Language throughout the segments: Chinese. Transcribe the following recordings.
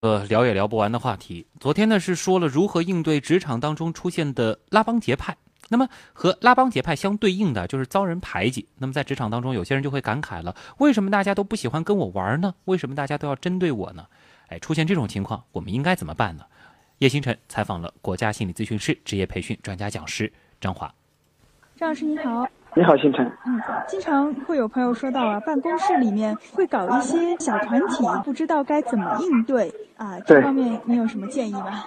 呃，聊也聊不完的话题。昨天呢是说了如何应对职场当中出现的拉帮结派，那么和拉帮结派相对应的就是遭人排挤。那么在职场当中，有些人就会感慨了：为什么大家都不喜欢跟我玩呢？为什么大家都要针对我呢？哎，出现这种情况，我们应该怎么办呢？叶星辰采访了国家心理咨询师职业培训专家讲师张华。张老师你好。你好，星辰。嗯，经常会有朋友说到啊，办公室里面会搞一些小团体，不知道该怎么应对啊。这方面你有什么建议吗？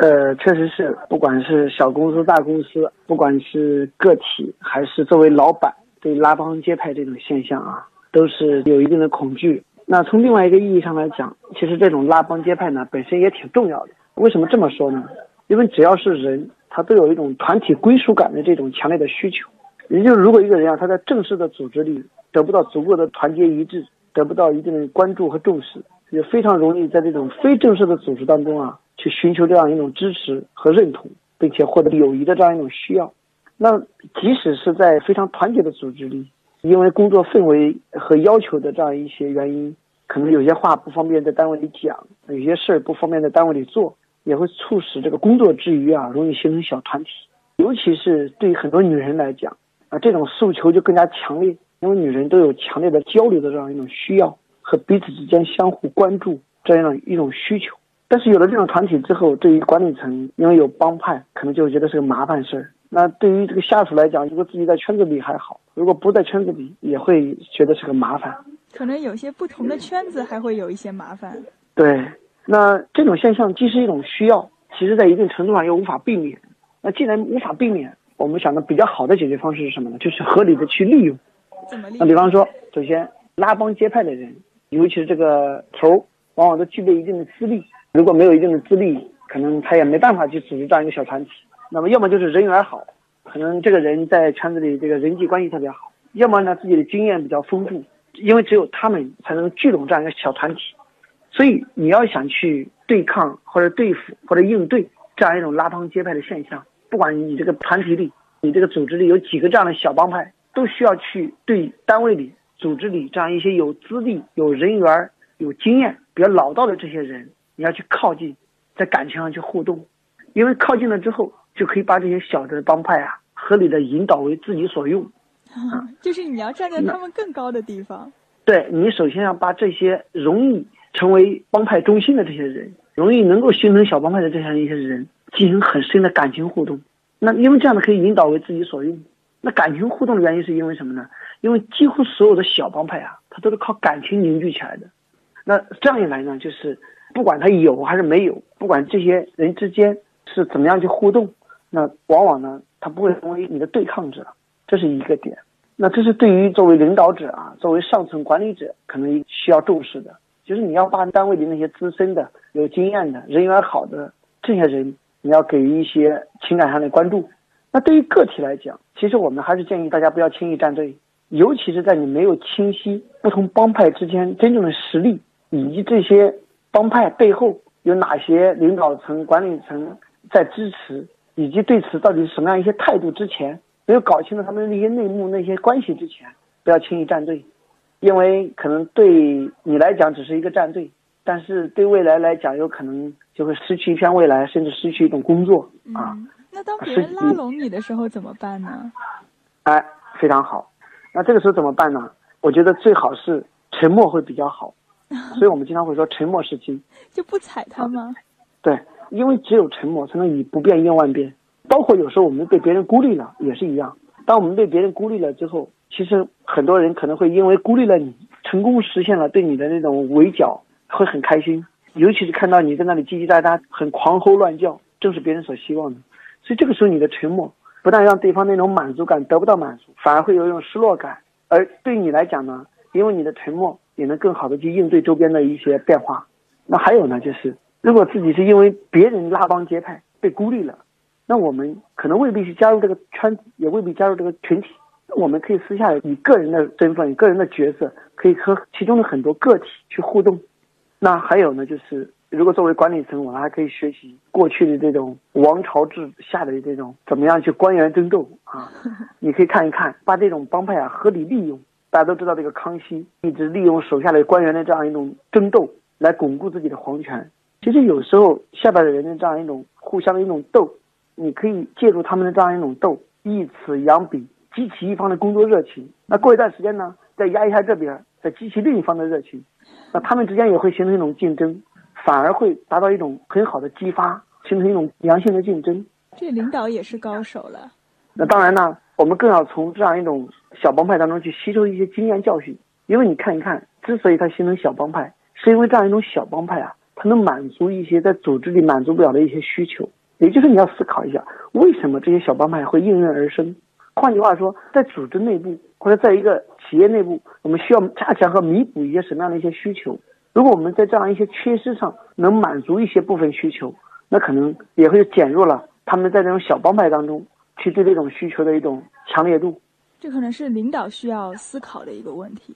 呃，确实是，不管是小公司、大公司，不管是个体还是作为老板，对拉帮结派这种现象啊，都是有一定的恐惧。那从另外一个意义上来讲，其实这种拉帮结派呢，本身也挺重要的。为什么这么说呢？因为只要是人，他都有一种团体归属感的这种强烈的需求。也就是，如果一个人啊，他在正式的组织里得不到足够的团结一致，得不到一定的关注和重视，也非常容易在这种非正式的组织当中啊，去寻求这样一种支持和认同，并且获得友谊的这样一种需要。那即使是在非常团结的组织里，因为工作氛围和要求的这样一些原因，可能有些话不方便在单位里讲，有些事儿不方便在单位里做，也会促使这个工作之余啊，容易形成小团体。尤其是对很多女人来讲。啊，这种诉求就更加强烈，因为女人都有强烈的交流的这样一种需要和彼此之间相互关注这样一种需求。但是有了这种团体之后，对于管理层，因为有帮派，可能就会觉得是个麻烦事儿。那对于这个下属来讲，如果自己在圈子里还好，如果不在圈子里，也会觉得是个麻烦。可能有些不同的圈子还会有一些麻烦。对，那这种现象既是一种需要，其实在一定程度上又无法避免。那既然无法避免，我们想的比较好的解决方式是什么呢？就是合理的去利用。那比方说，首先拉帮结派的人，尤其是这个头，往往都具备一定的资历。如果没有一定的资历，可能他也没办法去组织这样一个小团体。那么，要么就是人缘好，可能这个人在圈子里这个人际关系特别好；要么呢，自己的经验比较丰富，因为只有他们才能聚拢这样一个小团体。所以，你要想去对抗或者对付或者应对这样一种拉帮结派的现象。不管你这个团体里，你这个组织里有几个这样的小帮派，都需要去对单位里、组织里这样一些有资历、有人缘、有经验、比较老道的这些人，你要去靠近，在感情上去互动，因为靠近了之后，就可以把这些小的帮派啊，合理的引导为自己所用。啊，就是你要站在他们更高的地方。对你首先要把这些容易成为帮派中心的这些人，容易能够形成小帮派的这样一些人。进行很深的感情互动，那因为这样的可以引导为自己所用。那感情互动的原因是因为什么呢？因为几乎所有的小帮派啊，它都是靠感情凝聚起来的。那这样一来呢，就是不管他有还是没有，不管这些人之间是怎么样去互动，那往往呢，他不会成为你的对抗者，这是一个点。那这是对于作为领导者啊，作为上层管理者可能需要重视的，就是你要把单位里那些资深的、有经验的、人缘好的这些人。你要给予一些情感上的关注。那对于个体来讲，其实我们还是建议大家不要轻易站队，尤其是在你没有清晰不同帮派之间真正的实力，以及这些帮派背后有哪些领导层、管理层在支持，以及对此到底是什么样一些态度之前，没有搞清楚他们那些内幕、那些关系之前，不要轻易站队，因为可能对你来讲只是一个站队。但是对未来来讲，有可能就会失去一片未来，甚至失去一种工作啊。那当别人拉拢你的时候怎么办呢？哎，非常好。那这个时候怎么办呢？我觉得最好是沉默会比较好。所以我们经常会说沉默是金。就不踩他吗？对，因为只有沉默才能以不变应万变。包括有时候我们被别人孤立了也是一样。当我们被别人孤立了之后，其实很多人可能会因为孤立了你，成功实现了对你的那种围剿。会很开心，尤其是看到你在那里叽叽喳喳、很狂吼乱叫，正是别人所希望的。所以这个时候你的沉默，不但让对方那种满足感得不到满足，反而会有一种失落感。而对你来讲呢，因为你的沉默，也能更好的去应对周边的一些变化。那还有呢，就是如果自己是因为别人拉帮结派被孤立了，那我们可能未必去加入这个圈子，也未必加入这个群体。我们可以私下以个人的身份、个人的角色，可以和其中的很多个体去互动。那还有呢，就是如果作为管理层，我们还可以学习过去的这种王朝制下的这种怎么样去官员争斗啊？你可以看一看，把这种帮派啊合理利用。大家都知道，这个康熙一直利用手下的官员的这样一种争斗来巩固自己的皇权。其实有时候下边的人的这样一种互相的一种斗，你可以借助他们的这样一种斗，以此养彼，激起一方的工作热情。那过一段时间呢，再压一下这边，再激起另一方的热情，那他们之间也会形成一种竞争，反而会达到一种很好的激发，形成一种良性的竞争。这领导也是高手了。那当然呢，我们更要从这样一种小帮派当中去吸收一些经验教训，因为你看一看，之所以它形成小帮派，是因为这样一种小帮派啊。它能满足一些在组织里满足不了的一些需求，也就是你要思考一下，为什么这些小帮派会应运而生？换句话说，在组织内部或者在一个企业内部，我们需要加强和弥补一些什么样的一些需求？如果我们在这样一些缺失上能满足一些部分需求，那可能也会减弱了他们在这种小帮派当中去对这种需求的一种强烈度。这可能是领导需要思考的一个问题。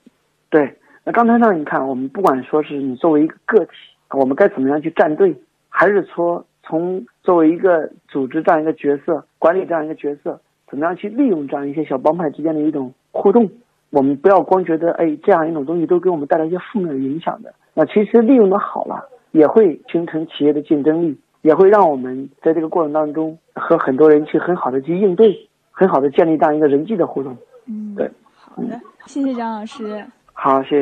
对，那刚才呢，你看，我们不管说是你作为一个个体。我们该怎么样去站队？还是说从作为一个组织这样一个角色，管理这样一个角色，怎么样去利用这样一些小帮派之间的一种互动？我们不要光觉得，哎，这样一种东西都给我们带来一些负面的影响的。那其实利用的好了，也会形成企业的竞争力，也会让我们在这个过程当中和很多人去很好的去应对，很好的建立这样一个人际的互动。嗯，对，好的，谢谢张老师。好，谢谢。